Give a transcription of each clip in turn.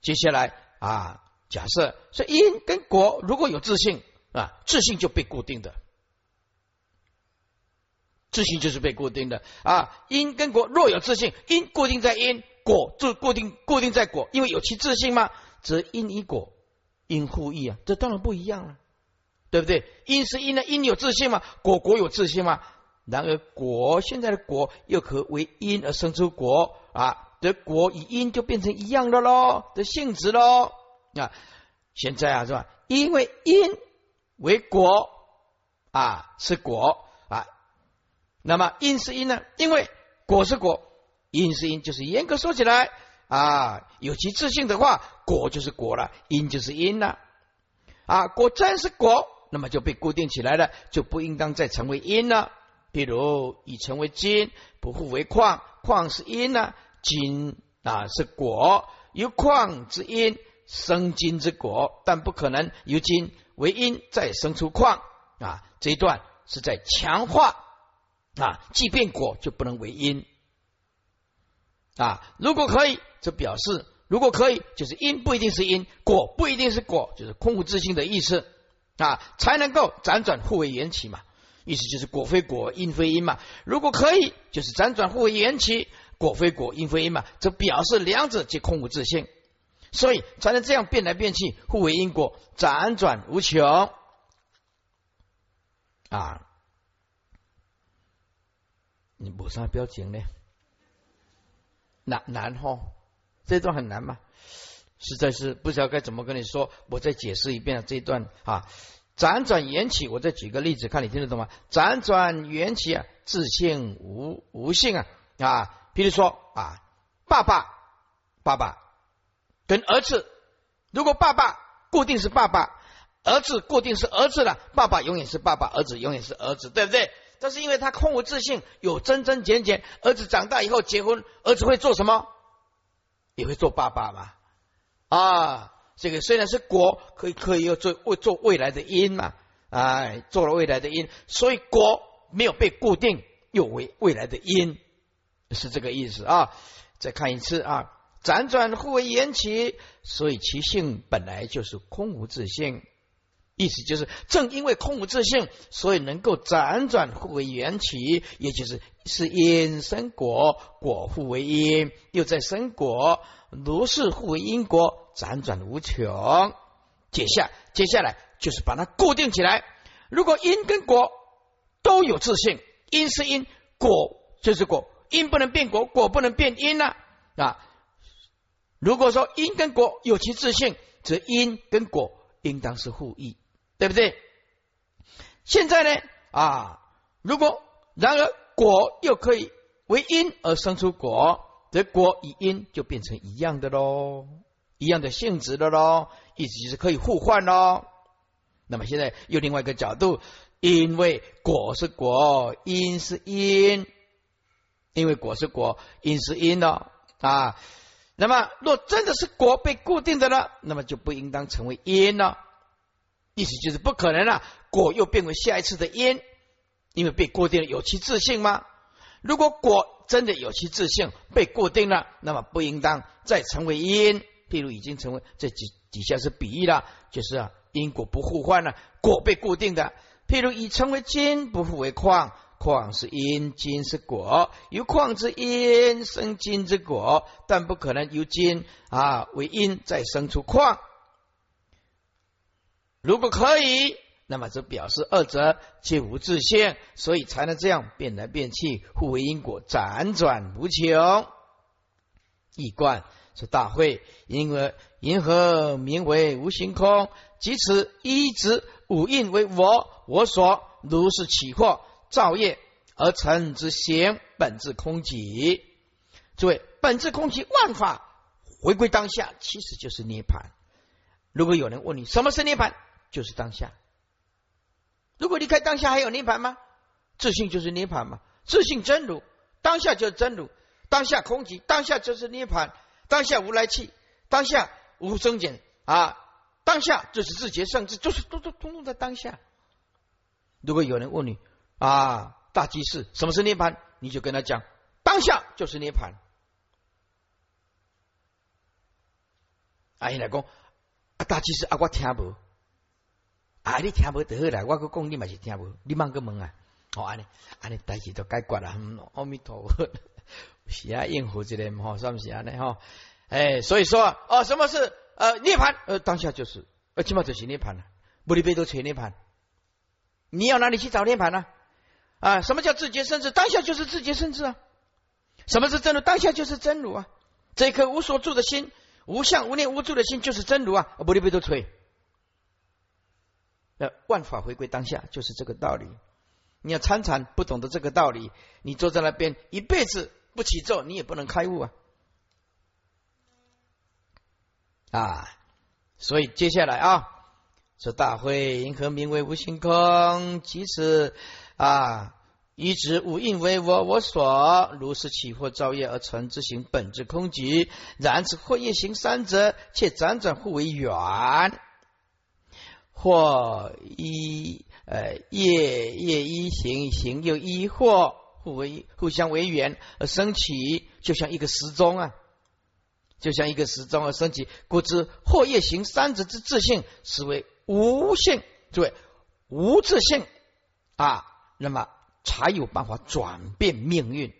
接下来啊，假设是因跟果如果有自信啊，自信就被固定的，自信就是被固定的啊。因跟果若有自信，因固定在因，果就固定固定在果，因为有其自信嘛，则因与果因互异啊，这当然不一样了，对不对？因是因呢，因有自信嘛，果果有自信嘛。然而果现在的果又可为因而生出果啊。的果与因就变成一样的喽，的性质喽啊！现在啊是吧？因为因为果啊是果啊，那么因是因呢？因为果是果，因是因，就是严格说起来啊，有其自性的话，果就是果了，因就是因了啊。果真是果，那么就被固定起来了，就不应当再成为因了。譬如已成为金，不复为矿，矿是因呢？金啊是果，由矿之因生金之果，但不可能由金为因再生出矿啊。这一段是在强化啊，即便果就不能为因啊。如果可以，就表示如果可以，就是因不一定是因，果不一定是果，就是空无自性的意思啊，才能够辗转互为缘起嘛。意思就是果非果，因非因嘛。如果可以，就是辗转互为缘起。果非果，因非因嘛，则表示两者皆空无自性，所以才能这样变来变去，互为因果，辗转无穷啊！你补上表情呢？难难哈？这段很难吗？实在是不知道该怎么跟你说，我再解释一遍这一段啊！辗转缘起，我再举个例子，看你听得懂吗？辗转缘起啊，自性无无性啊啊！比如说啊，爸爸，爸爸跟儿子，如果爸爸固定是爸爸，儿子固定是儿子了，爸爸永远是爸爸，儿子永远是儿子，对不对？这是因为他空无自信，有增增减减。儿子长大以后结婚，儿子会做什么？也会做爸爸嘛？啊，这个虽然是果，可以可以要做未做未来的因嘛？哎，做了未来的因，所以果没有被固定，又为未来的因。是这个意思啊！再看一次啊，辗转互为缘起，所以其性本来就是空无自性。意思就是，正因为空无自性，所以能够辗转互为缘起，也就是是因生果，果互为因，又在生果，如是互为因果，辗转无穷。接下接下来就是把它固定起来。如果因跟果都有自性，因是因，果就是果。因不能变果，果不能变因呢？啊，如果说因跟果有其自性，则因跟果应当是互异，对不对？现在呢，啊，如果然而果又可以为因而生出果，则果与因就变成一样的喽，一样的性质的喽，意思就是可以互换喽。那么现在又另外一个角度，因为果是果，因是因。因为果是果，因是因了啊。那么若真的是果被固定的呢，那么就不应当成为因了。意思就是不可能了，果又变为下一次的因，因为被固定了，有其自性吗？如果果真的有其自性被固定了，那么不应当再成为因。譬如已经成为这几底下是比喻了，就是啊，因果不互换了，果被固定的。譬如已成为金，不复为矿。矿是因，金是果，由矿之因生金之果，但不可能由金啊为因再生出矿。如果可以，那么则表示二者皆无自性，所以才能这样变来变去，互为因果，辗转无穷。一观是大会，因为银河名为无形空，即此一直五印为我我所，如是起惑。造业而成之行，本质空寂。诸位，本质空寂，万法回归当下，其实就是涅盘。如果有人问你什么是涅盘，就是当下。如果离开当下，还有涅盘吗？自信就是涅盘嘛，自信真如，当下就是真如，当下空寂，当下就是涅盘，当下无来气，当下无增减啊，当下就是自觉圣智，就是都都通通在当下。如果有人问你，啊，大机士，什么是涅盘？你就跟他讲，当下就是涅盘。啊，伊来讲啊，大其实啊，我听无啊，你听无得好啦，我个讲你嘛是听无，你忙个问啊，哦，安尼安尼代志都解决啦，阿弥陀佛，是啊，应付这个吼，算是安尼吼，哎，所以说哦，什么是呃涅盘？呃，当下就是，呃，起码就是涅盘了，不离背都吹涅盘，你要哪里去找涅盘呢？啊，啊什么叫自觉生智？当下就是自觉生智啊。什么是真如？当下就是真如啊。这颗无所住的心，无相无念无住的心，就是真如啊。不离背都吹。那万法回归当下，就是这个道理。你要参禅不懂得这个道理，你坐在那边一辈子不起咒，你也不能开悟啊。啊，所以接下来啊，说大会因何名为无性空？其实啊，一指无印为我我所，如是起惑造业而成之行本质空寂。然此或业行三者，且辗转互为缘。或一呃业业一行行又一或互为互相为缘而升起，就像一个时钟啊，就像一个时钟而升起。故知或业行三者之自性，实为无性，诸位无自性啊，那么才有办法转变命运，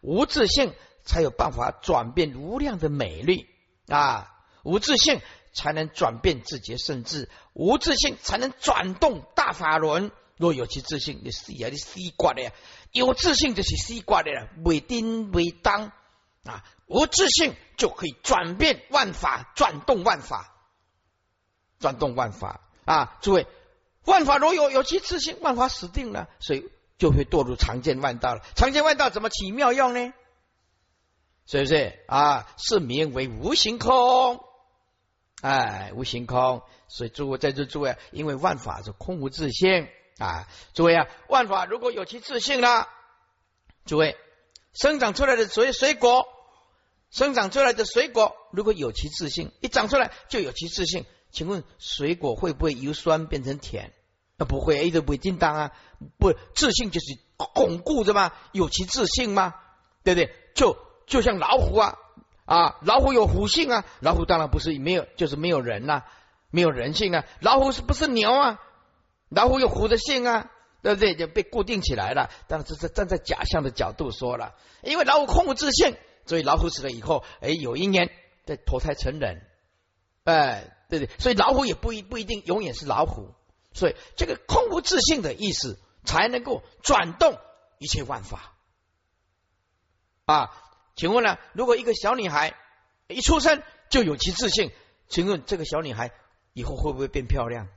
无自信才有办法转变无量的美丽啊，无自信。才能转变自觉甚至无自信才能转动大法轮。若有其自信，你死啊！你死挂的呀！有自信就是西瓜的了，为丁为当啊！无自信就可以转变万法，转动万法，转动万法啊！诸位，万法若有有其自性，万法死定了，所以就会堕入常见万道了。常见万道怎么起妙用呢？是不是啊？是名为无形空。哎，无形空，所以诸位在这诸位，因为万法是空无自性啊，诸位啊，万法如果有其自性了，诸位生长出来的所谓水果，生长出来的水果如果有其自性，一长出来就有其自性，请问水果会不会由酸变成甜？那不会，一直不会叮当啊，不自信就是巩固的吗？有其自信吗？对不对？就就像老虎啊。啊，老虎有虎性啊！老虎当然不是没有，就是没有人呐，没有人性啊！老虎是不是牛啊？老虎有虎的性啊，对不对？就被固定起来了。当然这是站在假象的角度说了，因为老虎空无自性，所以老虎死了以后，哎，有一年再投胎成人，哎，对对，所以老虎也不一不一定永远是老虎，所以这个空无自性的意思才能够转动一切万法啊。请问呢？如果一个小女孩一出生就有其自信，请问这个小女孩以后会不会变漂亮？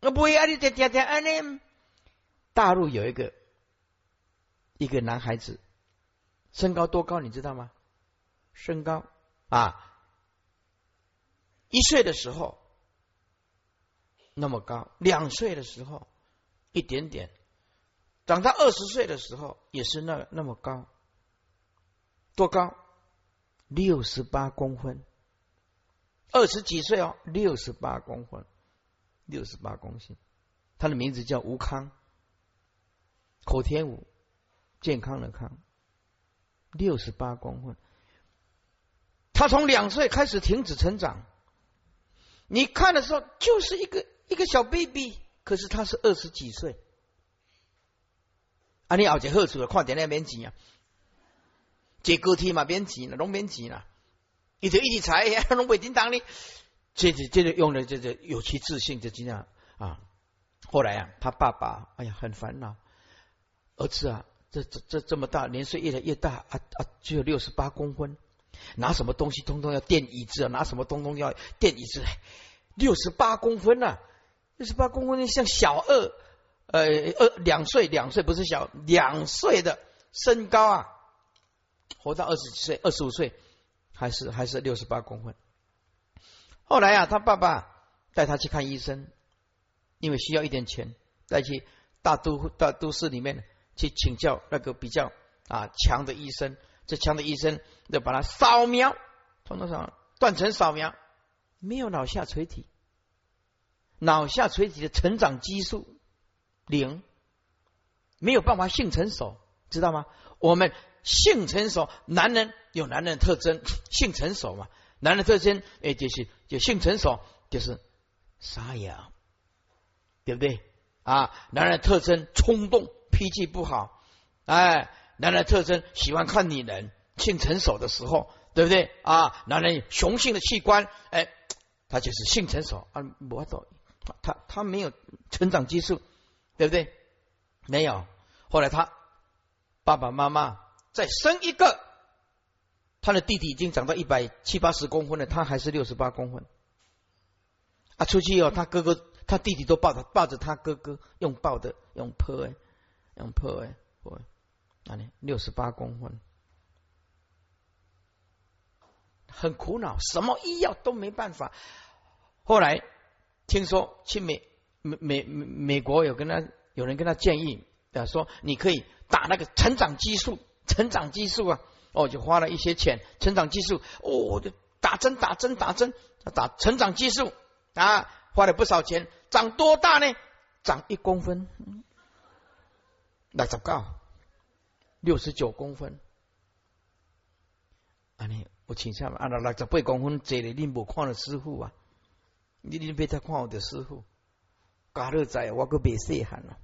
那不会啊！你点点点啊！你大陆有一个一个男孩子，身高多高？你知道吗？身高啊，一岁的时候那么高，两岁的时候一点点，长到二十岁的时候也是那那么高。多高？六十八公分，二十几岁哦，六十八公分，六十八公斤。他的名字叫吴康，口天吴，健康的康，六十八公分。他从两岁开始停止成长，你看的时候就是一个一个小 baby，可是他是二十几岁。啊，你熬只喝出了，看点那边钱啊。这高铁嘛免钱了，拢免钱了，一直一直踩，拢袂叮当哩。这这这个用的这这有其自信，就这样啊。后来啊，他爸爸哎呀很烦恼，儿子啊，这这这这么大，年岁越来越大啊啊，只有六十八公分，拿什么东西通通要垫椅子啊，拿什么东东要垫椅子，六十八公分呐，六十八公分像小二，呃二两岁两岁不是小两岁的身高啊。活到二十几岁，二十五岁，还是还是六十八公分。后来啊，他爸爸带他去看医生，因为需要一点钱，带去大都大都市里面去请教那个比较啊强的医生。这强的医生要把它扫描，从头上断层扫描，没有脑下垂体，脑下垂体的成长激素零，没有办法性成熟，知道吗？我们。性成熟，男人有男人的特征，性成熟嘛？男人特征，哎，就是就性成熟，就是沙哑，对不对？啊，男人特征冲动，脾气不好，哎，男人特征喜欢看女人，性成熟的时候，对不对？啊，男人雄性的器官，哎，他就是性成熟啊，我懂，他他没有成长激素，对不对？没有，后来他爸爸妈妈再生一个。他的弟弟已经长到一百七八十公分了，他还是六十八公分。啊，出去哦，他哥哥、他弟弟都抱着抱着他哥哥，用抱的，用泼哎，用泼哎，我啊，六十八公分，很苦恼，什么医药都没办法。后来听说去美美美美国有跟他有人跟他建议啊，说你可以打那个成长激素，成长激素啊。哦，就花了一些钱，成长激素，哦，就打针打针打针，打成长激素啊，花了不少钱，长多大呢？长一公分，那十九，六十九公分。啊，你我请下嘛，啊，六十八公分，这里你无看到师傅啊？你你别再看我的师傅，加热在，我个未细汉了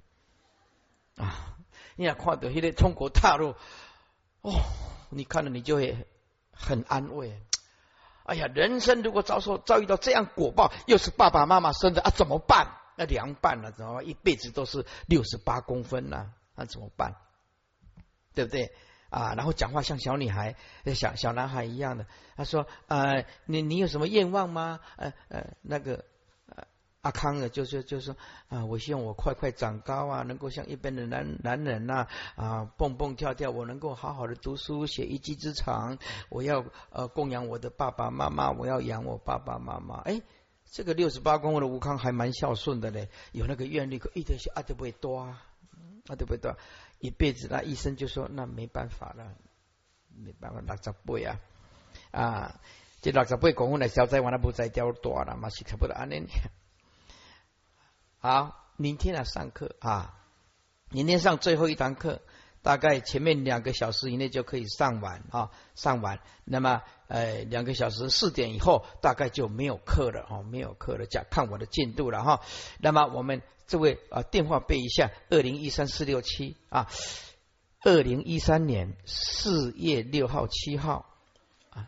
啊！你也看到迄个中国大陆，哦。你看了，你就会很安慰。哎呀，人生如果遭受遭遇到这样果报，又是爸爸妈妈生的啊，怎么办？那凉拌了，怎么一辈子都是六十八公分呢？那怎么办？对不对啊？然后讲话像小女孩、小小男孩一样的。他说：“呃，你你有什么愿望吗？呃呃，那个。”阿康的，就是就是说啊，我希望我快快长高啊，能够像一般的男男人呐啊，蹦蹦跳跳，我能够好好的读书，写一技之长。我要呃供养我的爸爸妈妈，我要养我爸爸妈妈。哎，这个六十八公分的吴康还蛮孝顺的嘞，有那个愿力，可一点小阿都不会多啊，阿都不会多，一辈子那医生就说那没办法了，没办法，六十倍啊啊，这六十倍公分的小仔，完了不再掉多了嘛，是差不多安尼。好，明天来上课啊！明天上最后一堂课，大概前面两个小时以内就可以上完啊，上完。那么哎，两个小时四点以后，大概就没有课了哦，没有课了，讲看我的进度了哈。那么我们这位啊，电话背一下：二零一三四六七啊，二零一三年四月六号七号啊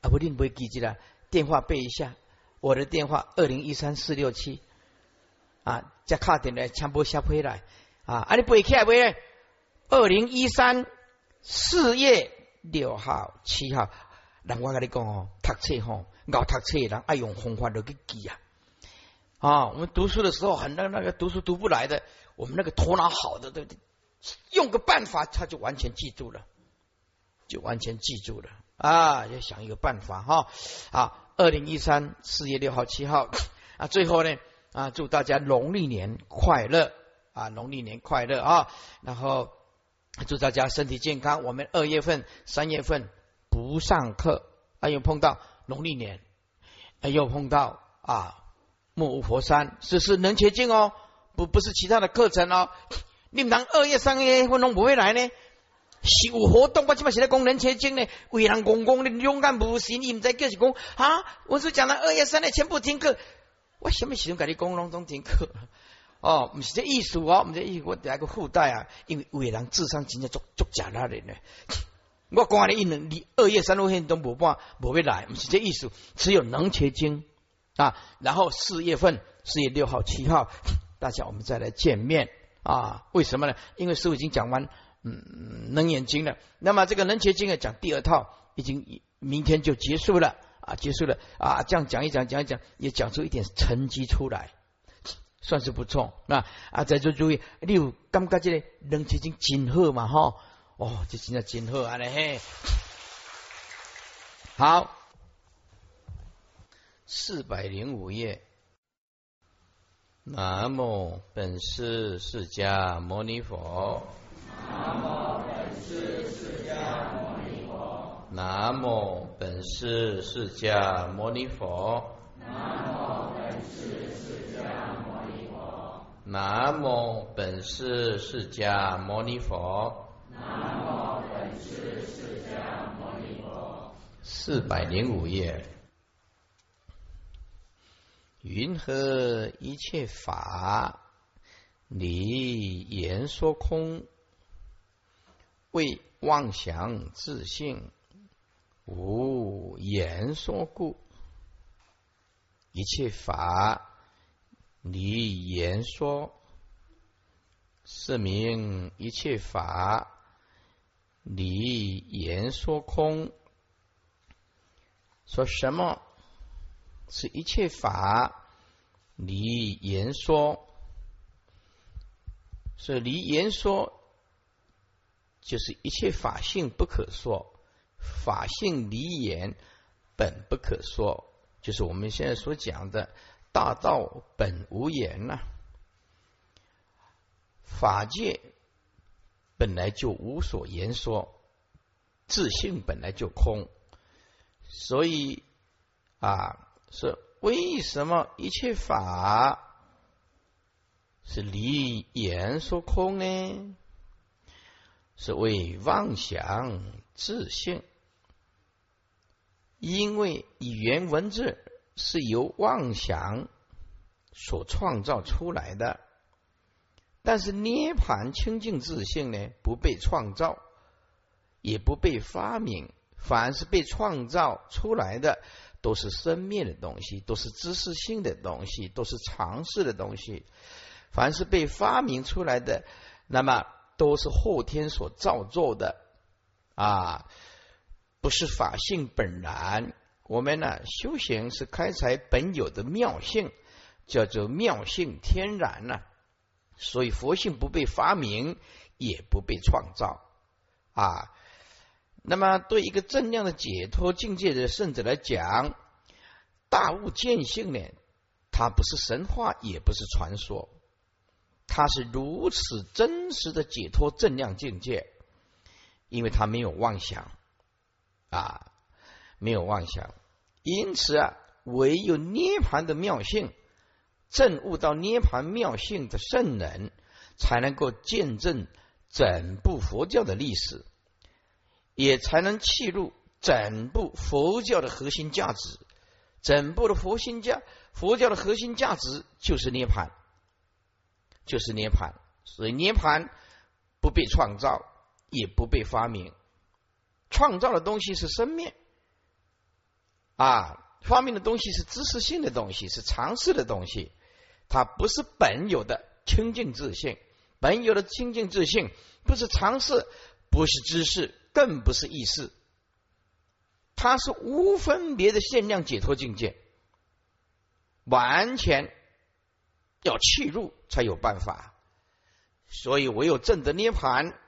啊，不定不会记记了，电话背一下。我的电话二零一三四六七啊，加卡点来全部下回来啊，啊你背起来未？二零一三四月六号七号，人我跟你讲哦，读册吼，熬读册人爱用方法去记啊。啊，我们读书的时候很那那个读书读不来的，我们那个头脑好的对不对？用个办法他就完全记住了，就完全记住了啊！要想一个办法哈啊。二零一三四月六号七号啊，最后呢啊，祝大家农历年快乐啊，农历年快乐啊，然后祝大家身体健康。我们二月份、三月份不上课，哎又碰到农历年，哎又碰到啊木屋佛山，是是能切进哦，不不是其他的课程哦。你们当二月、三月份拢不会来呢？是有活动，我起码是咧讲人前进呢，为人公公的勇敢无心，你们在叫是讲啊，我是讲了二月三月全部停课，我什么时阵甲你讲拢总停课？哦，唔是这意思哦，唔是意思，我来个附带啊，因为伟人智商真正足足假那人呢。我讲你一两你二月三日都无办无要来，唔是这意思，只有能切经啊，然后四月份四月六号七号，大家我们再来见面啊？为什么呢？因为师傅已经讲完。嗯，能眼睛了。那么这个能结经啊，讲第二套已经明天就结束了啊，结束了啊。这样讲一讲，讲一讲，也讲出一点成绩出来，算是不错啊啊！在做注意，你有感觉这个能结经真好嘛？哈哦，这真的真好啊！嘞嘿，好，四百零五页。南无本师释迦牟尼佛。南无本师释迦牟尼佛。南无本师释迦牟尼佛。南无本师。南无本师释迦牟尼佛。南无本师释迦牟尼佛。四百零五页，云何一切法你言说空，为妄想自性，无言说故。一切法你言说，是名一切法你言说空。说什么是一切法？离言说，所以离言说就是一切法性不可说，法性离言本不可说，就是我们现在所讲的大道本无言呐。法界本来就无所言说，自信本来就空。所以啊，是为什么一切法是离言说空呢？是为妄想自信，因为语言文字是由妄想所创造出来的，但是涅盘清净自性呢，不被创造，也不被发明。凡是被创造出来的，都是生灭的东西，都是知识性的东西，都是常识的东西。凡是被发明出来的，那么都是后天所造作的啊，不是法性本然。我们呢，修行是开采本有的妙性，叫做妙性天然呢。所以佛性不被发明，也不被创造啊。那么，对一个正量的解脱境界的圣者来讲，大悟见性呢，它不是神话，也不是传说，它是如此真实的解脱正量境界，因为它没有妄想啊，没有妄想，因此啊，唯有涅盘的妙性，证悟到涅盘妙性的圣人，才能够见证整部佛教的历史。也才能契入整部佛教的核心价值，整部的佛心价，佛教的核心价值就是涅盘，就是涅盘。所以涅盘不被创造，也不被发明。创造的东西是生命啊，发明的东西是知识性的东西，是常识的东西。它不是本有的清净自信，本有的清净自信不是常识，不是知识。更不是意识，它是无分别的限量解脱境界，完全要契入才有办法。所以唯有正得涅盘，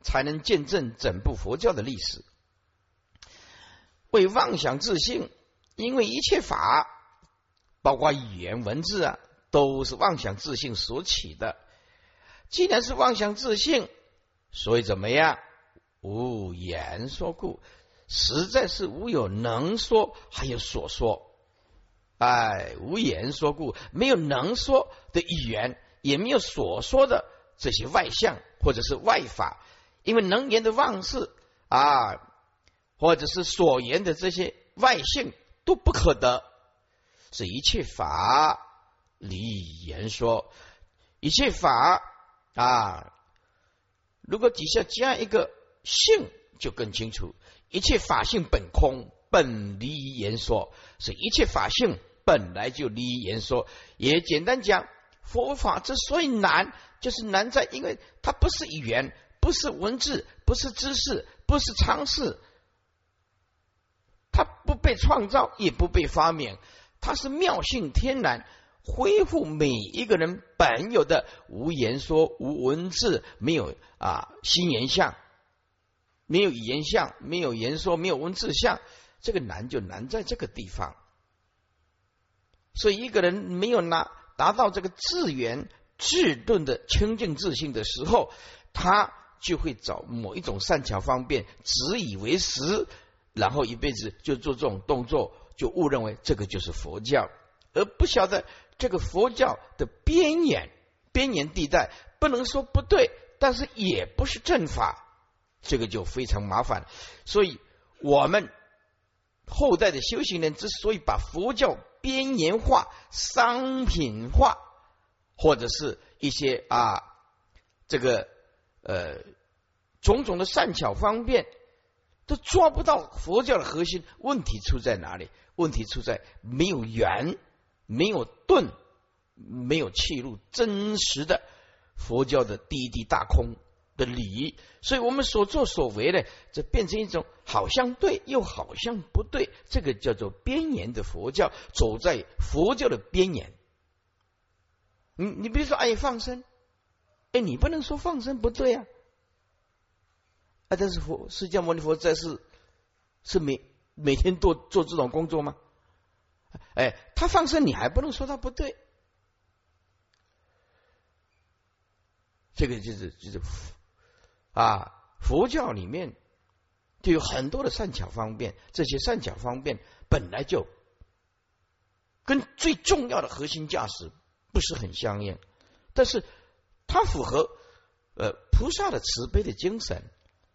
才能见证整部佛教的历史。为妄想自信，因为一切法，包括语言文字啊，都是妄想自信所起的。既然是妄想自信，所以怎么样？无言说故，实在是无有能说，还有所说。哎，无言说故，没有能说的语言，也没有所说的这些外相或者是外法，因为能言的妄事啊，或者是所言的这些外性都不可得。是一切法离言说，一切法啊，如果底下加一个。性就更清楚，一切法性本空，本离言说，是一切法性本来就离言说。也简单讲，佛法之所以难，就是难在因为它不是语言，不是文字，不是知识，不是常识，它不被创造，也不被发明，它是妙性天然，恢复每一个人本有的无言说、无文字、没有啊心言相。没有语言相，没有言说，没有文字相，这个难就难在这个地方。所以一个人没有拿达到这个自圆自顿的清净自信的时候，他就会找某一种善巧方便，自以为实，然后一辈子就做这种动作，就误认为这个就是佛教，而不晓得这个佛教的边缘边缘地带，不能说不对，但是也不是正法。这个就非常麻烦，所以我们后代的修行人之所以把佛教边缘化、商品化，或者是一些啊这个呃种种的善巧方便，都抓不到佛教的核心。问题出在哪里？问题出在没有缘，没有顿，没有切入真实的佛教的第一地大空。的理，所以我们所作所为呢，这变成一种好像对又好像不对，这个叫做边缘的佛教，走在佛教的边缘。你你比如说，哎，放生，哎，你不能说放生不对啊，啊，但是佛释迦牟尼佛在世是每每天做做这种工作吗？哎，他放生，你还不能说他不对，这个就是就是。啊，佛教里面就有很多的善巧方便，这些善巧方便本来就跟最重要的核心价值不是很相应，但是它符合呃菩萨的慈悲的精神，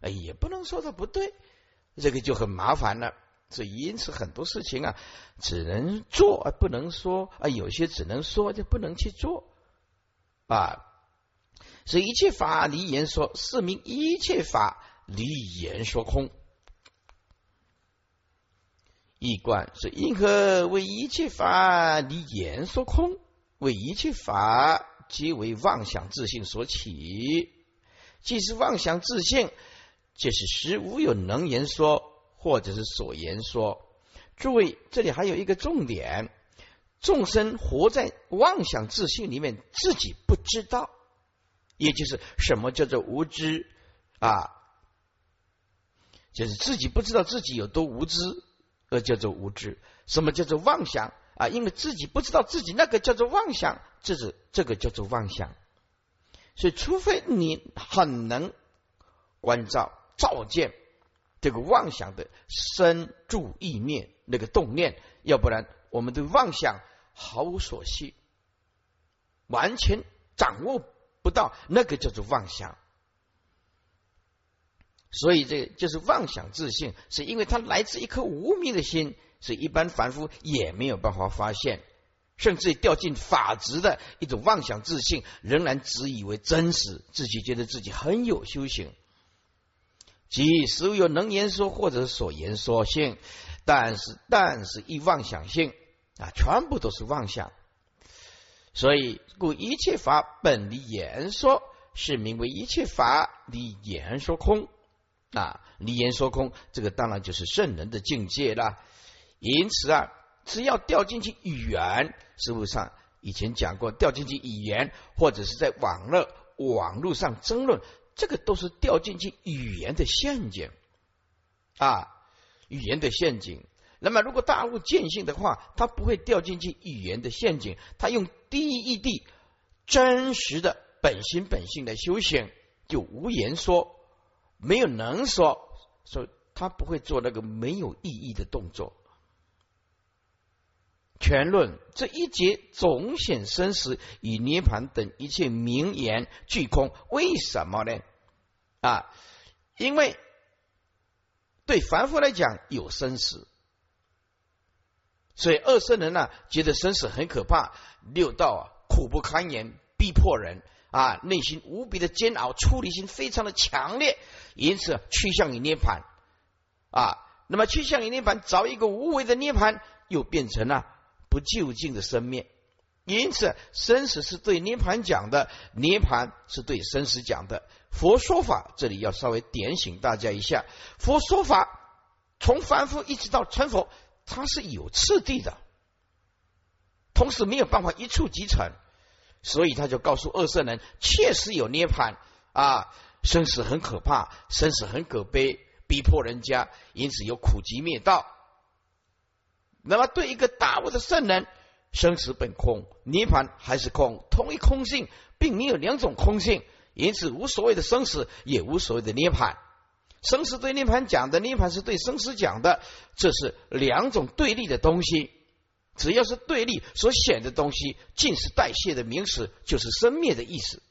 哎，也不能说他不对，这个就很麻烦了。所以因此很多事情啊，只能做而不能说啊，有些只能说就不能去做啊。所以一切法离言说，是名一切法离言说空。一观是因何为一切法离言说空？为一切法皆为妄想自性所起。既是妄想自性，就是实无有能言说，或者是所言说。诸位，这里还有一个重点：众生活在妄想自信里面，自己不知道。也就是什么叫做无知啊？就是自己不知道自己有多无知，而叫做无知。什么叫做妄想啊？因为自己不知道自己那个叫做妄想，这是这个叫做妄想。所以，除非你很能关照、照见这个妄想的生住意念那个动念，要不然我们对妄想毫无所系，完全掌握。不到那个叫做妄想，所以这就是妄想自信，是因为它来自一颗无名的心，是一般凡夫也没有办法发现，甚至掉进法执的一种妄想自信，仍然只以为真实，自己觉得自己很有修行，即实有能言说或者所言说性，但是但是一妄想性啊，全部都是妄想。所以，故一切法本离言说，是名为一切法离言说空啊！离言说空，这个当然就是圣人的境界了。因此啊，只要掉进去语言，实物上以前讲过，掉进去语言，或者是在网络网络上争论，这个都是掉进去语言的陷阱啊！语言的陷阱。那么，如果大悟见性的话，他不会掉进去语言的陷阱。他用第一义谛真实的本心本性的修行，就无言说，没有能说，所以他不会做那个没有意义的动作。全论这一节总显生死与涅盘等一切名言俱空，为什么呢？啊，因为对凡夫来讲有生死。所以二圣人呢，觉得生死很可怕，六道啊苦不堪言，逼迫人啊，内心无比的煎熬，出离心非常的强烈，因此趋向于涅盘啊。那么趋向于涅盘，找一个无为的涅盘，又变成了不究竟的生灭。因此，生死是对涅盘讲的，涅盘是对生死讲的。佛说法这里要稍微点醒大家一下，佛说法从凡夫一直到成佛。它是有次第的，同时没有办法一触即成，所以他就告诉二圣人，确实有涅盘啊，生死很可怕，生死很可悲，逼迫人家，因此有苦集灭道。那么对一个大悟的圣人，生死本空，涅盘还是空，同一空性，并没有两种空性，因此无所谓的生死，也无所谓的涅盘。生死对涅盘讲的，涅盘是对生死讲的，这是两种对立的东西。只要是对立所显的东西，尽是代谢的名词，就是生灭的意思，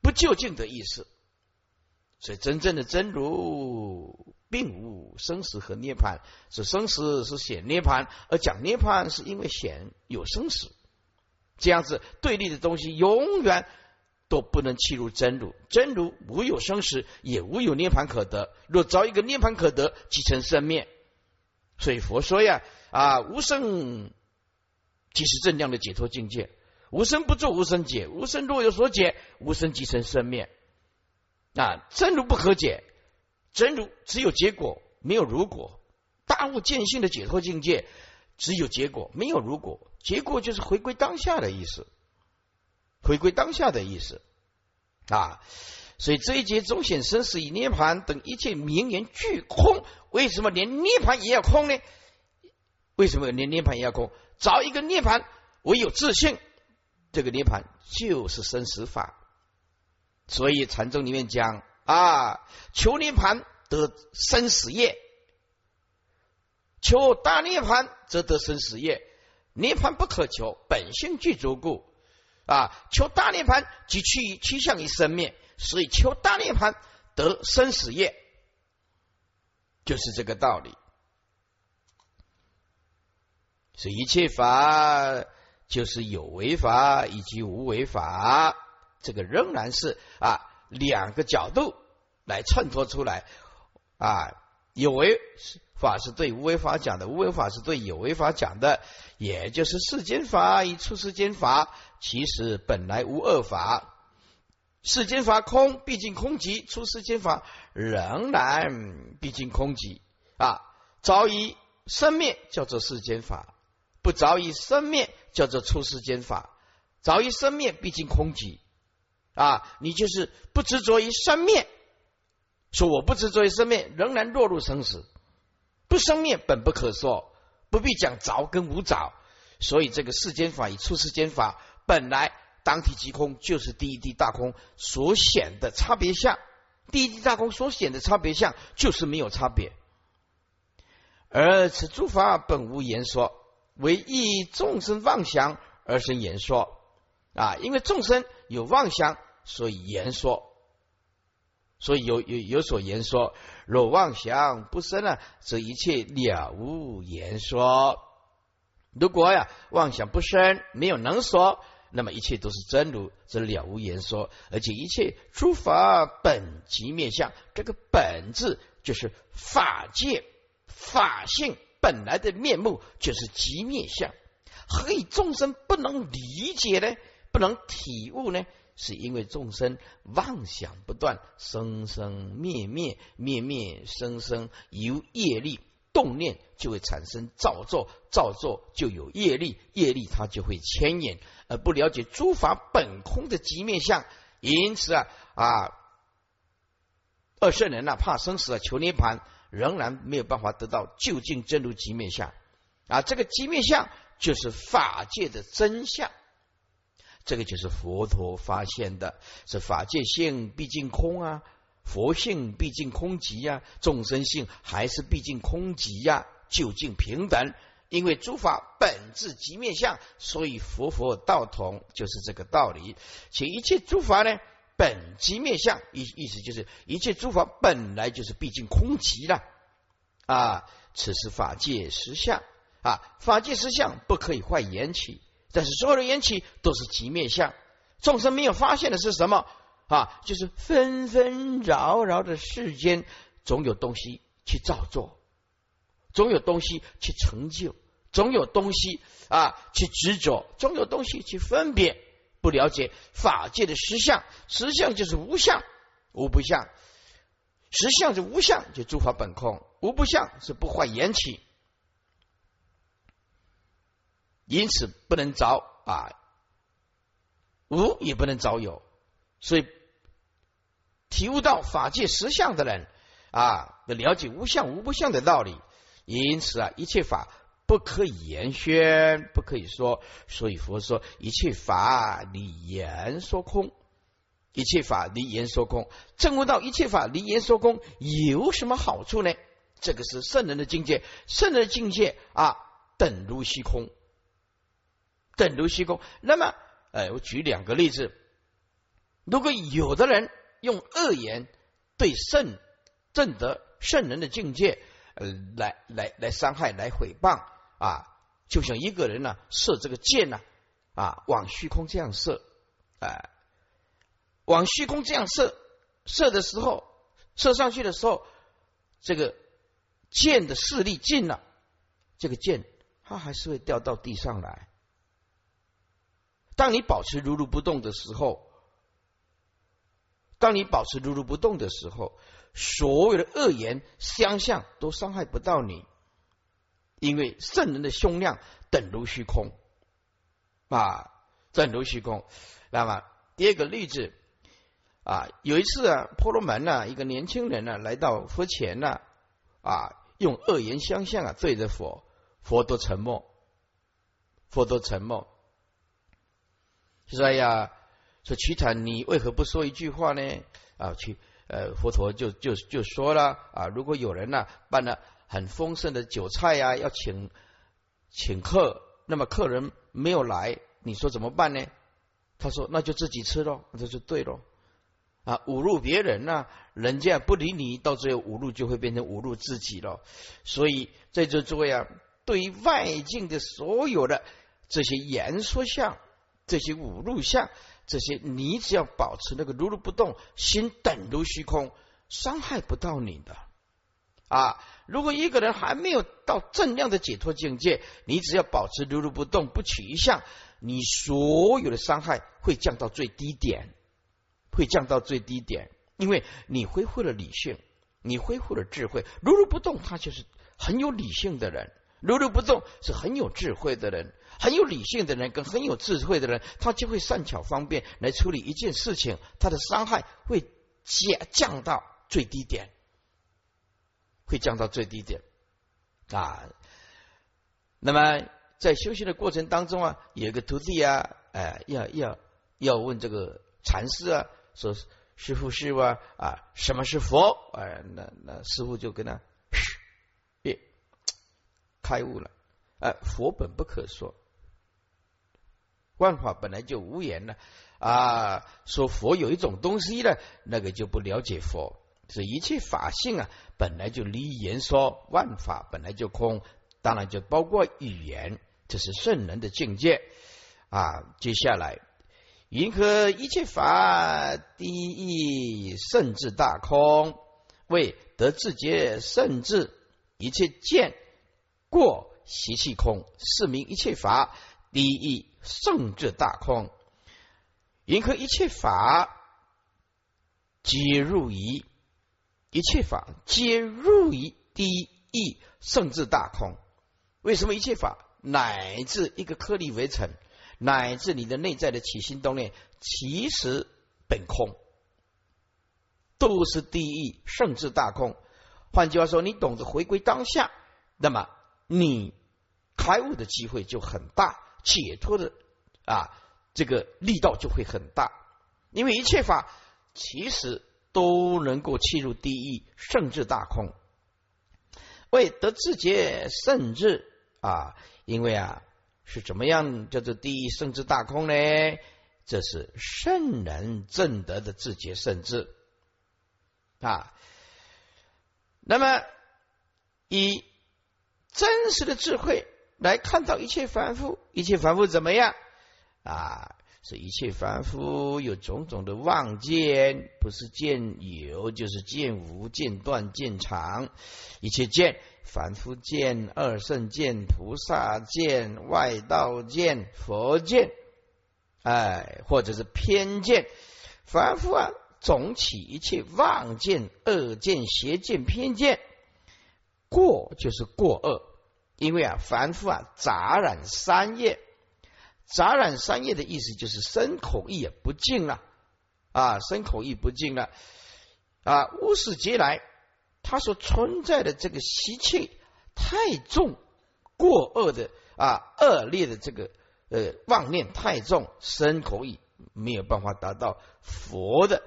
不究竟的意思。所以真正的真如并无生死和涅槃。是生死是显涅槃，而讲涅槃是因为显有生死。这样子对立的东西永远都不能契入真如，真如无有生死，也无有涅槃可得。若找一个涅槃可得，即成生灭。所以佛说呀，啊，无生即是正量的解脱境界。无生不作无生解，无生若有所解，无生即成生灭。啊，真如不可解，真如只有结果，没有如果。大悟见性的解脱境界，只有结果，没有如果。结果就是回归当下的意思，回归当下的意思啊。所以这一节中显生死与涅盘等一切名言俱空，为什么连涅盘也要空呢？为什么连涅盘也要空？找一个涅盘，唯有自信，这个涅盘就是生死法。所以禅宗里面讲啊，求涅盘得生死业，求大涅盘则得生死业。涅盘不可求，本性具足故啊，求大涅盘即趋趋向于生灭，所以求大涅盘得生死业，就是这个道理。所以一切法就是有为法以及无为法。这个仍然是啊两个角度来衬托出来啊有为法是对无为法讲的，无为法是对有为法讲的，也就是世间法与出世间法，其实本来无二法。世间法空，毕竟空寂；出世间法仍然毕竟空寂啊。早已生灭叫做世间法，不早已生灭叫做出世间法。早已生灭毕竟空寂。啊，你就是不执着于生灭，说我不执着于生灭，仍然落入生死。不生灭本不可说，不必讲着跟无着。所以这个世间法与出世间法，本来当体即空，就是第一地大空所显的差别相。第一地大空所显的差别相，就是没有差别。而此诸法本无言说，唯一众生妄想而生言说。啊，因为众生有妄想。所以言说，所以有有有所言说，若妄想不生了，则一切了无言说。如果呀妄想不生，没有能说，那么一切都是真如，则了无言说。而且一切诸法本即面相，这个本质就是法界法性本来的面目，就是即面相。何以众生不能理解呢？不能体悟呢？是因为众生妄想不断，生生灭灭，灭灭生生，由业力动念就会产生造作，造作就有业力，业力它就会牵引，而不了解诸法本空的极面相，因此啊啊，二圣人呐怕生死啊求涅盘，仍然没有办法得到究竟真如极面相啊，这个极面相就是法界的真相。这个就是佛陀发现的，是法界性毕竟空啊，佛性毕竟空寂呀，众生性还是毕竟空寂呀，究竟平等。因为诸法本质即面相，所以佛佛道同，就是这个道理。且一切诸法呢，本即面相，意意思就是一切诸法本来就是毕竟空寂了啊。此时法界实相啊，法界实相不可以坏言起。但是所有的缘起都是极灭相，众生没有发现的是什么啊？就是纷纷扰扰的世间，总有东西去造作，总有东西去成就，总有东西啊去执着，总有东西去分别，不了解法界的实相，实相就是无相，无不相，实相是无相，就诸法本空，无不相是不坏缘起。因此不能着啊无也不能着有，所以体悟到法界实相的人啊，了解无相无不相的道理。因此啊，一切法不可以言宣，不可以说。所以佛说一切法离言说空，一切法离言说空。证悟到一切法离言说空有什么好处呢？这个是圣人的境界，圣人的境界啊，等如虚空。等如虚空。那么，哎，我举两个例子。如果有的人用恶言对圣正德圣人的境界，呃，来来来伤害，来毁谤啊！就像一个人呢，射这个箭呢，啊，往虚空这样射，啊，往虚空这样射，射的时候，射上去的时候，这个箭的势力尽了，这个箭它还是会掉到地上来。当你保持如如不动的时候，当你保持如如不动的时候，所有的恶言相向都伤害不到你，因为圣人的胸量等如虚空啊，等如虚空。那么第二个例子啊，有一次啊，婆罗门呢，一个年轻人呢，来到佛前呢，啊，用恶言相向啊，对着佛，佛都沉默，佛都沉默。就说：“哎呀，说瞿昙，你为何不说一句话呢？”啊，去呃，佛陀就就就说了啊，如果有人呢办了很丰盛的酒菜呀，要请请客，那么客人没有来，你说怎么办呢？他说：“那就自己吃喽，这就对喽。”啊，侮辱别人呢，人家不理你，到最后侮辱就会变成侮辱自己了。所以在这诸位啊，对于外境的所有的这些言说相。这些五路相，这些你只要保持那个如如不动，心等如虚空，伤害不到你的啊。如果一个人还没有到正量的解脱境界，你只要保持如如不动，不取一相，你所有的伤害会降到最低点，会降到最低点，因为你恢复了理性，你恢复了智慧。如如不动，他就是很有理性的人；如如不动，是很有智慧的人。很有理性的人跟很有智慧的人，他就会善巧方便来处理一件事情，他的伤害会降降到最低点，会降到最低点啊。那么在修行的过程当中啊，有一个徒弟啊，哎，要要要问这个禅师啊，说师傅师傅啊，啊，什么是佛？哎，那那师傅就跟他，耶，开悟了，哎，佛本不可说。万法本来就无言了啊！说佛有一种东西呢，那个就不了解佛。是一切法性啊，本来就离言说万法本来就空，当然就包括语言，这是圣人的境界啊。接下来，云何一切法第一圣智大空，为得自觉圣智，一切见过习气空，是名一切法第一。圣智大空，云何一切法皆入于一切法皆入于第一圣智大空？为什么一切法乃至一个颗粒为尘，乃至你的内在的起心动念，其实本空，都是第一圣智大空。换句话说，你懂得回归当下，那么你开悟的机会就很大。解脱的啊，这个力道就会很大，因为一切法其实都能够切入第一圣智大空，为得自觉圣智啊，因为啊是怎么样叫做第一圣智大空呢？这是圣人正德的自觉圣智啊，那么以真实的智慧。来看到一切凡夫，一切凡夫怎么样啊？是一切凡夫有种种的妄见，不是见有，就是见无、见断、见长。一切见，凡夫见、二圣见、菩萨见、外道见、佛见，哎，或者是偏见。凡夫啊，总起一切妄见、恶见、邪见、偏见，过就是过恶。因为啊，凡夫啊，杂染三业，杂染三业的意思就是身口意也不净了啊，身口意不净了啊，无始劫来，他所存在的这个习气太重，过恶的啊，恶劣的这个呃妄念太重，身口意没有办法达到佛的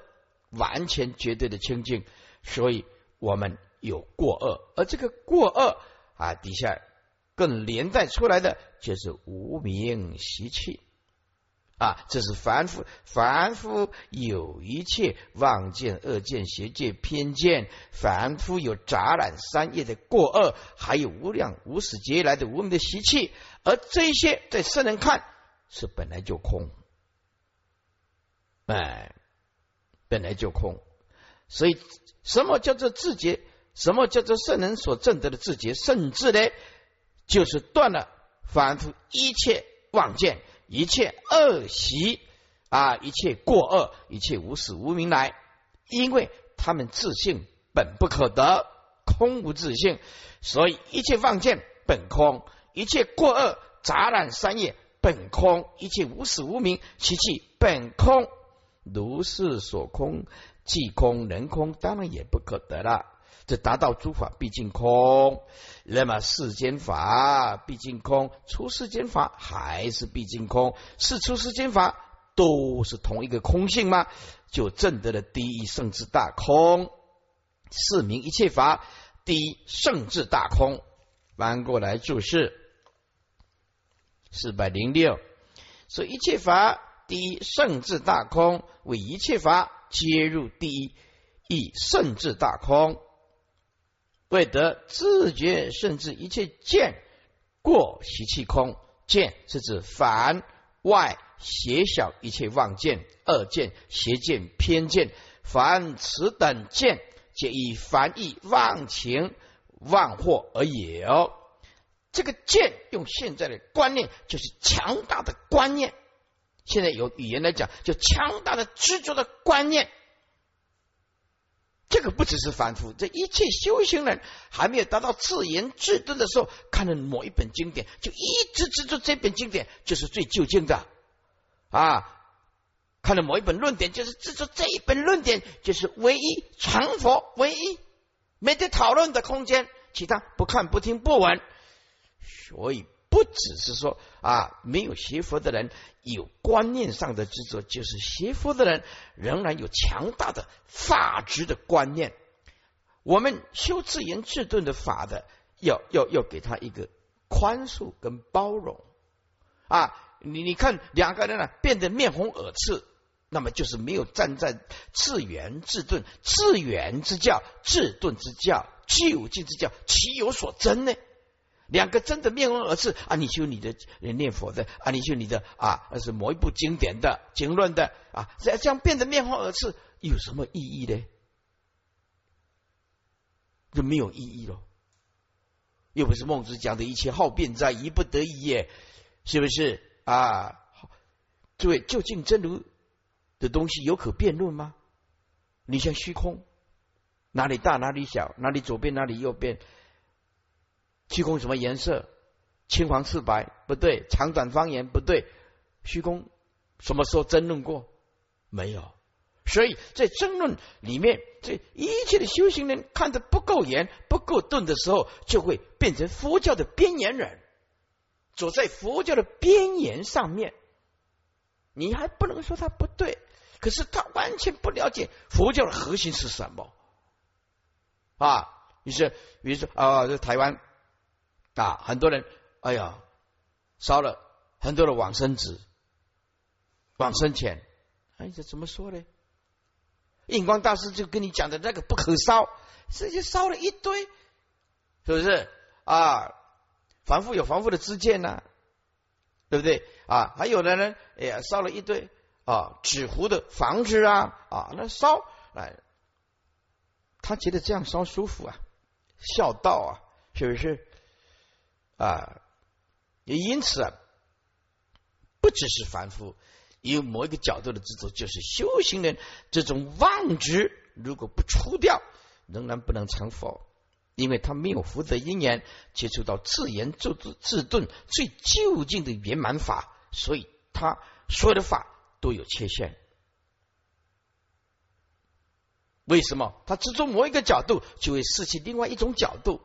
完全绝对的清净，所以我们有过恶，而这个过恶啊，底下。更连带出来的就是无名习气啊，这是凡夫，凡夫有一切妄见、恶见、邪见、偏见，凡夫有杂染三业的过恶，还有无量无始劫来的无名的习气，而这些在圣人看是本来就空，哎，本来就空，所以什么叫做自觉？什么叫做圣人所证得的自觉？甚至呢，就是断了凡夫一切妄见。一切恶习啊，一切过恶，一切无始无明来，因为他们自性本不可得，空无自性，所以一切妄见本空，一切过恶杂染三业本空，一切无始无明其气本空，如是所空，即空能空，当然也不可得了。这达到诸法毕竟空，那么世间法毕竟空，出世间法还是毕竟空，是出世间法都是同一个空性吗？就证得了第一圣智大空，是名一切法第一圣智大空。翻过来注释四百零六，说一切法第一圣智大空，为一切法皆入第一一圣智大空。为得自觉，甚至一切见过习气空，见是指凡外邪小一切妄见、恶见、邪见、偏见，凡此等见，皆以凡意妄情妄惑而有。这个见，用现在的观念，就是强大的观念。现在有语言来讲，就强大的执着的观念。这个不只是凡夫，这一切修行人还没有达到自言自顿的时候，看了某一本经典，就一直执着这本经典就是最究竟的啊！看了某一本论点，就是执着这一本论点就是唯一成佛，唯一没得讨论的空间，其他不看不听不闻，所以。不只是说啊，没有学佛的人有观念上的执着，就是学佛的人仍然有强大的法执的观念。我们修自言自顿的法的，要要要给他一个宽恕跟包容啊！你你看两个人呢变得面红耳赤，那么就是没有站在自圆自顿、自圆之教、自顿之教、究竟之教，岂有所争呢？两个真的面红耳赤啊！你修你的念佛的啊，你修你的啊，那是某一部经典的经论的啊，这这样变得面红耳赤有什么意义呢？就没有意义了。又不是孟子讲的一切好辩在，一不得已也，是不是啊？诸位，究竟真如的东西有可辩论吗？你像虚空，哪里大哪里小，哪里左边哪里右边？虚空什么颜色？青黄赤白不对，长短方圆不对。虚空什么时候争论过？没有。所以在争论里面，这一切的修行人看得不够严、不够钝的时候，就会变成佛教的边缘人，走在佛教的边缘上面。你还不能说他不对，可是他完全不了解佛教的核心是什么啊？于是，比如说啊，这台湾。啊，很多人，哎呀，烧了很多的往生纸、往生钱，哎，这怎么说呢？印光大师就跟你讲的那个不可烧，直接烧了一堆，是不是啊？凡夫有凡夫的知见呐，对不对啊？还有的人，哎呀，烧了一堆啊纸糊的房子啊啊，那烧哎，他觉得这样烧舒服啊，孝道啊，是不是？啊，也因此啊，不只是凡夫有某一个角度的执着，就是修行人这种妄执，如果不除掉，仍然不能成佛，因为他没有福德因缘接触到自言自自自顿最究竟的圆满法，所以他所有的法都有缺陷。为什么？他执着某一个角度，就会失去另外一种角度。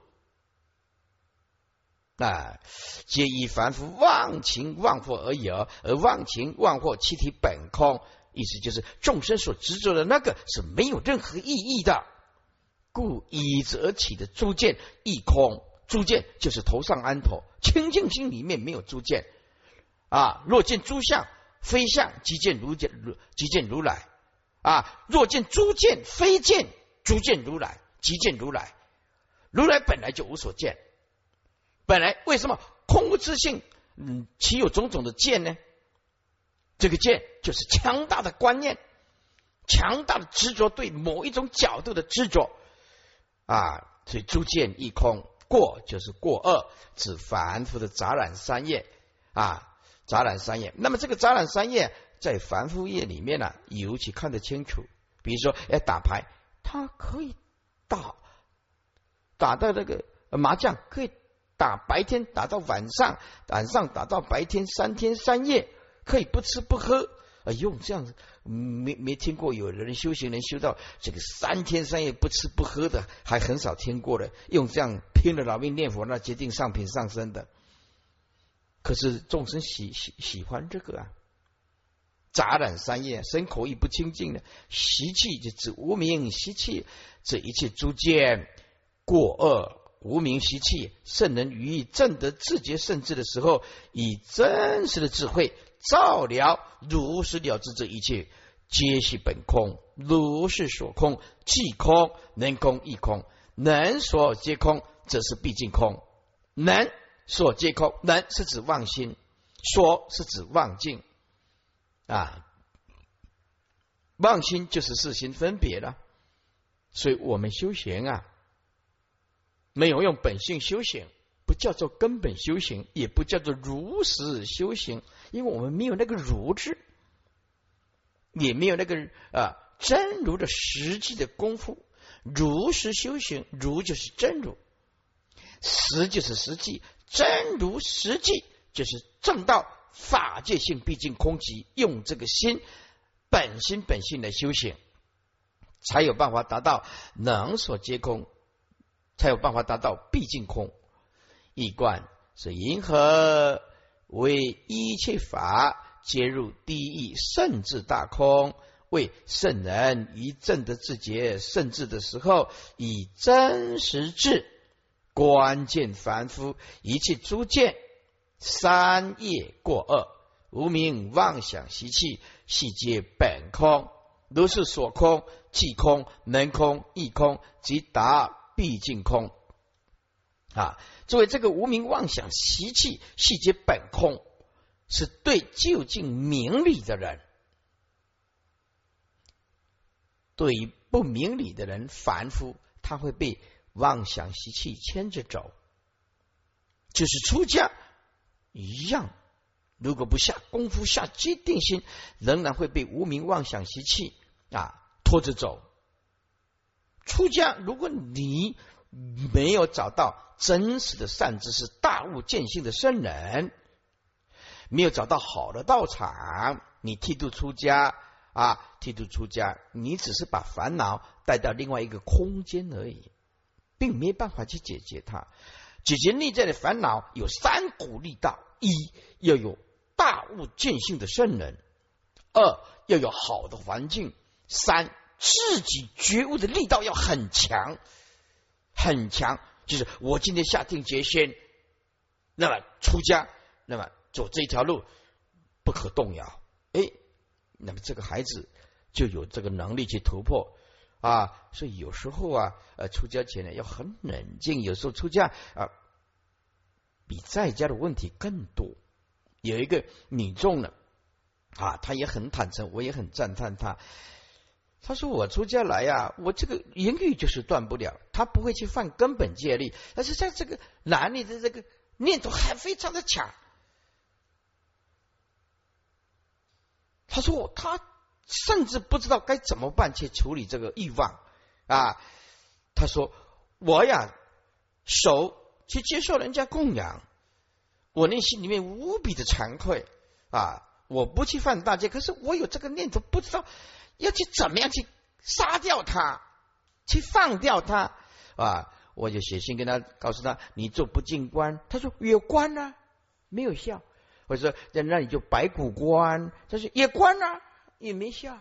啊，皆以凡夫忘情忘惑而有，而忘情忘惑其体本空，意思就是众生所执着的那个是没有任何意义的，故以之而起的诸见亦空。诸见就是头上安头，清净心里面没有诸见啊。若见诸相，非相，即见如见如即见如来啊！若见诸见非见，诸见如来，即见如来。如来本来就无所见，本来为什么空无自性？嗯，岂有种种的见呢？这个见就是强大的观念，强大的执着，对某一种角度的执着啊！所以诸见一空，过就是过恶，指凡夫的杂染三业啊。杂染三业，那么这个杂染三业在凡夫业里面呢，尤其看得清楚。比如说，要打牌，他可以打打到那个麻将，可以打白天打到晚上，晚上打到白天，三天三夜可以不吃不喝。哎呦，这样子没没听过有人修行人修到这个三天三夜不吃不喝的，还很少听过的。用这样拼了老命念佛，那决定上品上身的。可是众生喜喜喜欢这个啊，杂染三业，身口意不清净的习气，就指无名习气，这一切诸见过恶，无名习气，圣人于正得自觉圣智的时候，以真实的智慧照了如实了知这一切，皆系本空，如是所空，即空，能空亦空，能所皆空，则是毕竟空，能。所皆空，能是指妄心，说是指妄境啊。妄心就是四心分别了，所以我们修行啊，没有用本性修行，不叫做根本修行，也不叫做如实修行，因为我们没有那个如字，也没有那个啊真如的实际的功夫。如实修行，如就是真如，实就是实际。真如实际就是正道法界性，毕竟空寂，用这个心本心本性的修行，才有办法达到能所皆空，才有办法达到毕竟空。一观是银河为一切法皆入第一圣智大空，为圣人一正的自觉圣智的时候，以真实智。关键凡夫一切诸见三业过恶无名妄想习气细皆本空如是所空即空能空亦空即达毕竟空啊！作为这个无名妄想习气细节本空，是对究竟明理的人，对于不明理的人凡夫，他会被。妄想习气牵着走，就是出家一样。如果不下功夫、下决定心，仍然会被无名妄想习气啊拖着走。出家，如果你没有找到真实的善知识、大悟见性的圣人，没有找到好的道场，你剃度出家啊，剃度出家，你只是把烦恼带到另外一个空间而已。并没有办法去解决它，解决内在的烦恼有三股力道：一要有大悟见性的圣人；二要有好的环境；三自己觉悟的力道要很强，很强。就是我今天下定决心，那么出家，那么走这条路不可动摇。哎，那么这个孩子就有这个能力去突破。啊，所以有时候啊，呃，出家前呢要很冷静。有时候出家啊，比在家的问题更多。有一个女众呢，啊，她也很坦诚，我也很赞叹她。他说：“我出家来呀，我这个言语就是断不了，他不会去犯根本戒律，但是在这个男女的这个念头还非常的强。”他说：“他。”甚至不知道该怎么办去处理这个欲望啊！他说：“我呀，手去接受人家供养，我内心里面无比的惭愧啊！我不去犯大戒，可是我有这个念头，不知道要去怎么样去杀掉他，去放掉他啊！我就写信跟他，告诉他：你做不进关。他说：有关啊，没有效。我说：那那你就白骨关。他说：也关啊。”也没效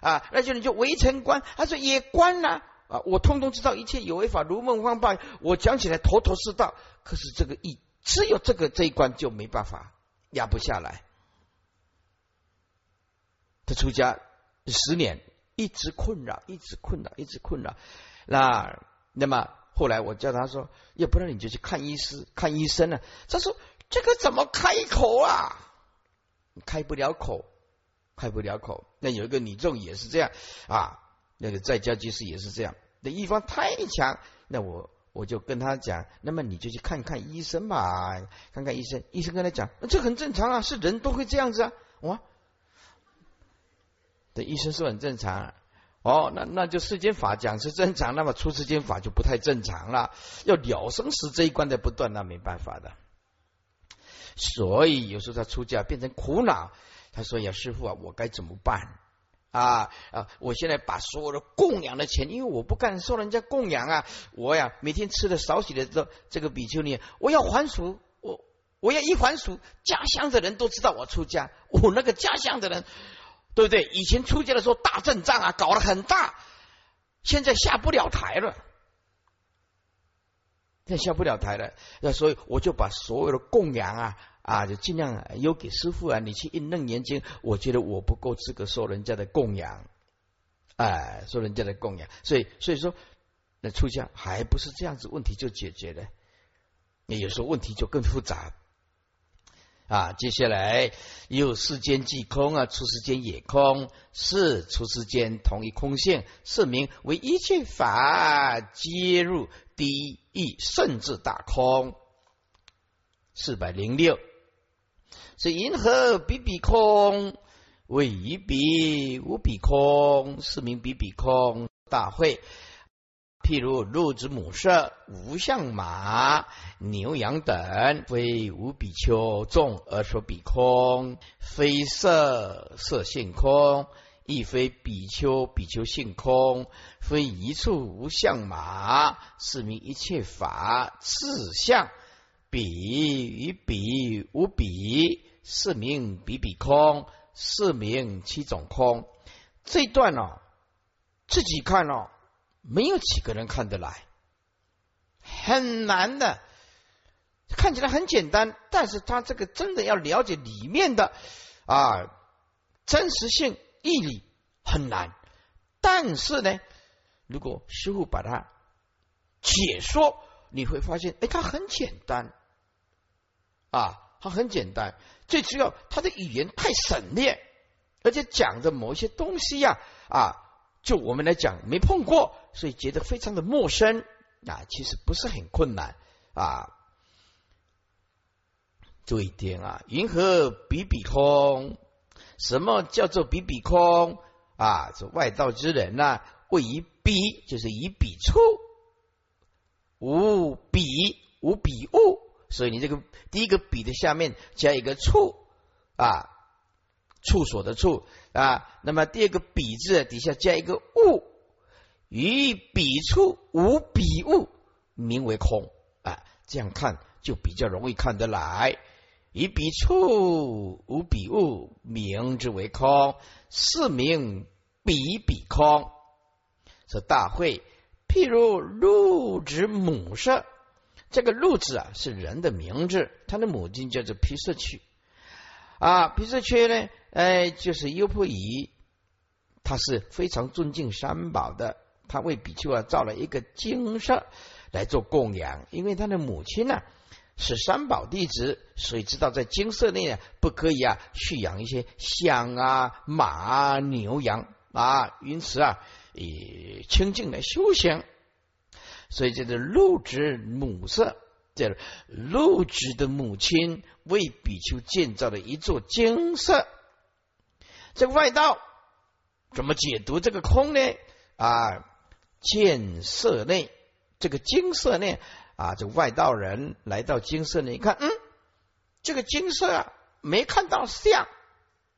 啊！那就你就围城关，他说也关了啊！我通通知道一切有为法如梦幻泡，我讲起来头头是道。可是这个一只有这个这一关就没办法压不下来他出家十年，一直困扰，一直困扰，一直困扰。那那么后来我叫他说，要不然你就去看医师，看医生了。他说这个怎么开口啊？开不了口，开不了口。那有一个女众也是这样啊，那个在家居士也是这样。那一方太强，那我我就跟他讲，那么你就去看看医生吧，看看医生。医生跟他讲，那这很正常啊，是人都会这样子啊。哇，这医生说很正常。哦，那那就世间法讲是正常，那么出世间法就不太正常了。要了生死这一关的不断，那没办法的。所以有时候他出家变成苦恼，他说：“呀，师傅啊，我该怎么办啊？啊，我现在把所有的供养的钱，因为我不敢受人家供养啊，我呀每天吃的少许的这这个比丘尼，我要还俗，我我要一还俗，家乡的人都知道我出家，我那个家乡的人，对不对？以前出家的时候大阵仗啊，搞得很大，现在下不了台了。”那下不了台了，那所以我就把所有的供养啊啊，就尽量邮给师傅啊。你去印楞严经，我觉得我不够资格受人家的供养，哎，受人家的供养。所以所以说，那出家还不是这样子，问题就解决了。那有时候问题就更复杂啊。接下来又世间即空啊，出世间也空，是出世间同一空性，是名为一切法皆入。第一甚至大空，四百零六是银河比比空，为一比无比空，是名比比空大会。譬如鹿之母色、无相马、牛羊等，非无比丘众而说比空，非色色性空。亦非比丘，比丘性空，非一处无相马，是名一切法自相。比与比无比，是名比比空，是名七种空。这段呢，自己看哦，没有几个人看得来，很难的。看起来很简单，但是他这个真的要了解里面的啊真实性。义理很难，但是呢，如果师傅把它解说，你会发现，哎，它很简单啊，它很简单。最主要，它的语言太省略，而且讲的某一些东西呀，啊，就我们来讲没碰过，所以觉得非常的陌生啊。其实不是很困难啊。注意点啊，云何比比空？什么叫做比比空啊？这外道之人呐，谓以比，就是以比处，无比无比物。所以你这个第一个比的下面加一个处啊，处所的处啊。那么第二个比字底下加一个物，与比处无比物，名为空啊。这样看就比较容易看得来。以彼处无彼物，名之为空，是名彼彼空。这大会，譬如鹿之母色，这个鹿子啊是人的名字，他的母亲叫做毗舍曲啊。毗舍曲呢，哎，就是优婆夷，他是非常尊敬三宝的，他为比丘啊造了一个精舍来做供养，因为他的母亲呢。是三宝弟子，所以知道在精舍内呢，不可以啊蓄养一些象啊、马啊、牛羊啊，因此啊，以清净来修行。所以这个鹿之母色，这鹿之的母亲为比丘建造了一座精舍。这个外道怎么解读这个空呢？啊，见色内这个金色内。啊，这外道人来到金色内，一看，嗯，这个金色啊，没看到象，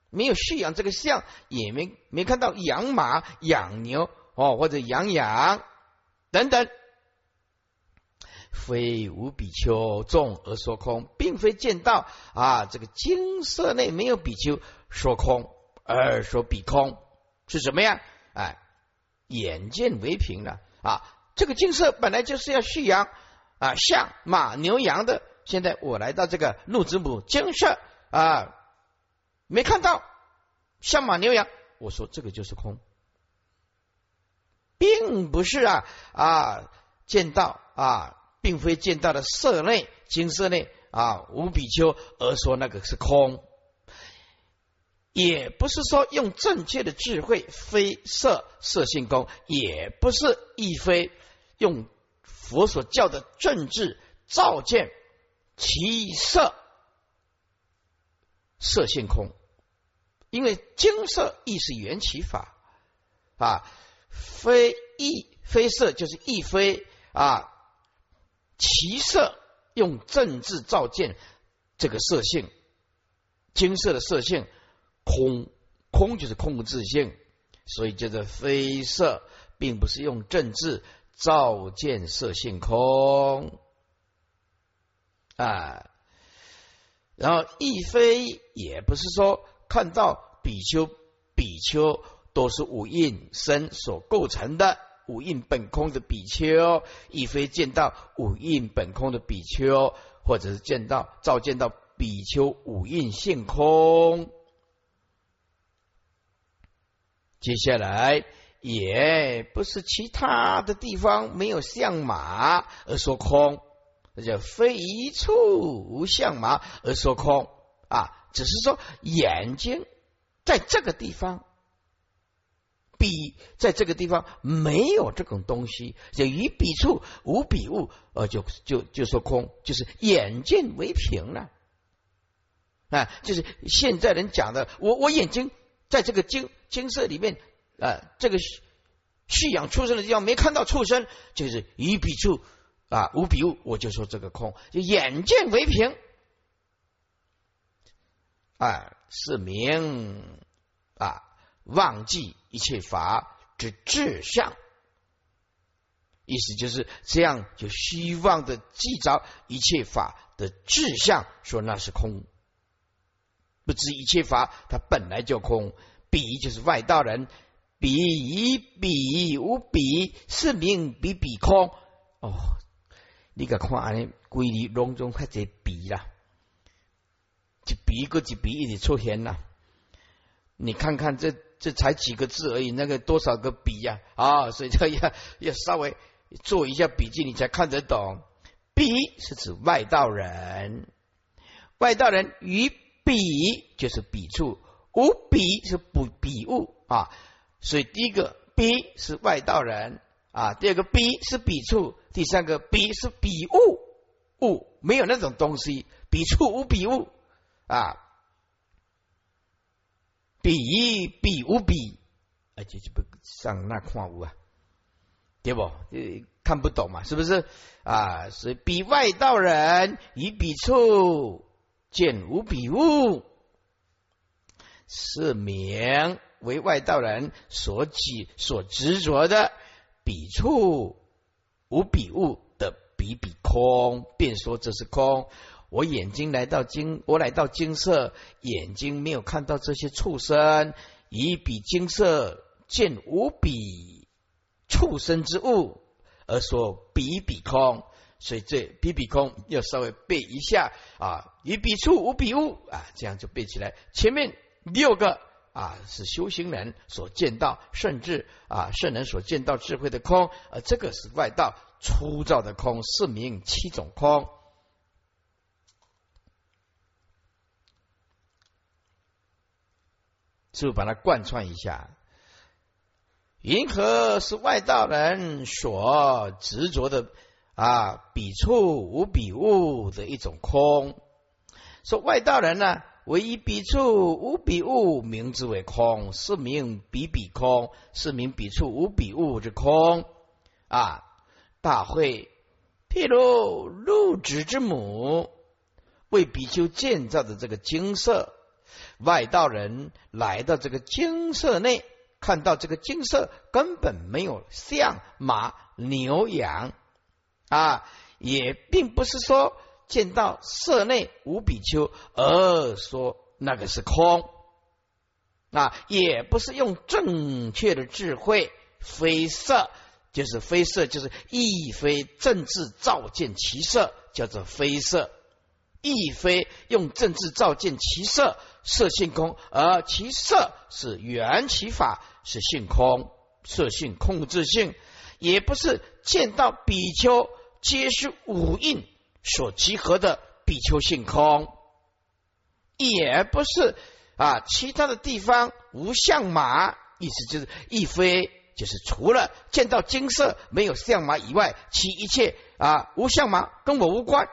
没有蓄养这个象，也没没看到养马、养牛哦，或者养羊等等，非无比丘众而说空，并非见到啊，这个金色内没有比丘说空而说比空是什么呀？哎，眼见为凭了。啊，这个金色本来就是要蓄养。啊，象马牛羊的，现在我来到这个鹿子母金色啊，没看到象马牛羊，我说这个就是空，并不是啊啊见到啊，并非见到的色内金色内啊无比丘而说那个是空，也不是说用正确的智慧非色色性空，也不是亦非用佛所教的政治照见其色色性空。因为金色亦是缘起法啊，非亦非色就是亦非啊，其色用政治照见这个色性，金色的色性空空就是空无自性，所以叫做非色，并不是用政治照见色性空啊，然后亦非也不是说。看到比丘、比丘都是五蕴身所构成的五蕴本空的比丘，亦非见到五蕴本空的比丘，或者是见到照见到比丘五蕴性空。接下来也不是其他的地方没有相马而说空，那叫非一处无相马而说空啊。只是说眼睛在这个地方，比在这个地方没有这种东西，就于彼处无笔物，呃，就就就说空，就是眼见为凭了啊，就是现在人讲的，我我眼睛在这个金金色里面啊，这个蓄养畜生的地方没看到畜生，就是于彼处啊无彼物，我就说这个空，就眼见为凭。啊，是名啊，忘记一切法之志向，意思就是这样，就希望的记着一切法的志向，说那是空，不知一切法它本来就空。比就是外道人，比比无比，是名比比空。哦，你个看安尼，规律隆中开始比啦。一笔一个一笔一直出现啦，你看看这这才几个字而已，那个多少个笔呀啊！所以这要要稍微做一下笔记，你才看得懂。笔是指外道人，外道人与笔就是笔触，无笔是不笔物啊。所以第一个笔是外道人啊，第二个笔是笔触，第三个笔是笔物物，没有那种东西，笔触无笔物。啊，比比无比，而且就不上那看无啊，对不？看不懂嘛，是不是啊？所以比外道人以彼处见无比物，是名为外道人所起所执着的彼处无比物的比比空，便说这是空。我眼睛来到金，我来到金色，眼睛没有看到这些畜生，以比金色见无比畜生之物，而说比比空，所以这比比空要稍微背一下啊，以比处无比物啊，这样就背起来。前面六个啊是修行人所见到，甚至啊圣人所见到智慧的空，而这个是外道粗糙的空，是名七种空。就把它贯穿一下。银河是外道人所执着的啊，彼处无彼物的一种空。说外道人呢，唯一彼处无彼物，名之为空，是名彼彼空，是名彼处无彼物之空啊。大会，譬如入指之母为比丘建造的这个金色。外道人来到这个金色内，看到这个金色根本没有象马牛羊啊，也并不是说见到色内无比丘而说那个是空啊，也不是用正确的智慧非色，就是非色，就是亦非正智照见其色，叫做非色。亦非用政治照见其色，色性空，而其色是缘起法，是性空，色性控制性，也不是见到比丘皆是五印所集合的比丘性空，也不是啊其他的地方无相马，意思就是亦非就是除了见到金色没有相马以外，其一切啊无相马跟我无关。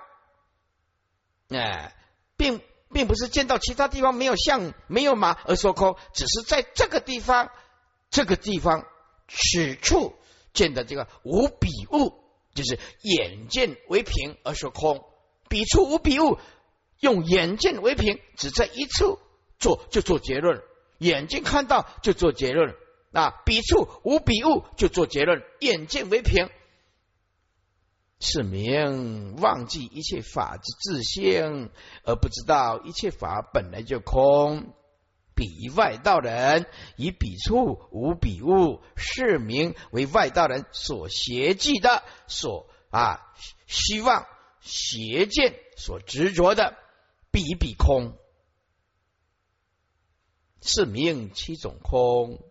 哎，并并不是见到其他地方没有相没有马而说空，只是在这个地方，这个地方此处见的这个无比物，就是眼见为凭而说空。彼处无彼物，用眼见为凭，只在一处做就做结论，眼睛看到就做结论。啊，彼处无彼物就做结论，眼见为凭。是名忘记一切法之自性，而不知道一切法本来就空。彼外道人以彼处无彼物，是名为外道人所邪计的，所啊希望邪见所执着的彼彼空，是名七种空。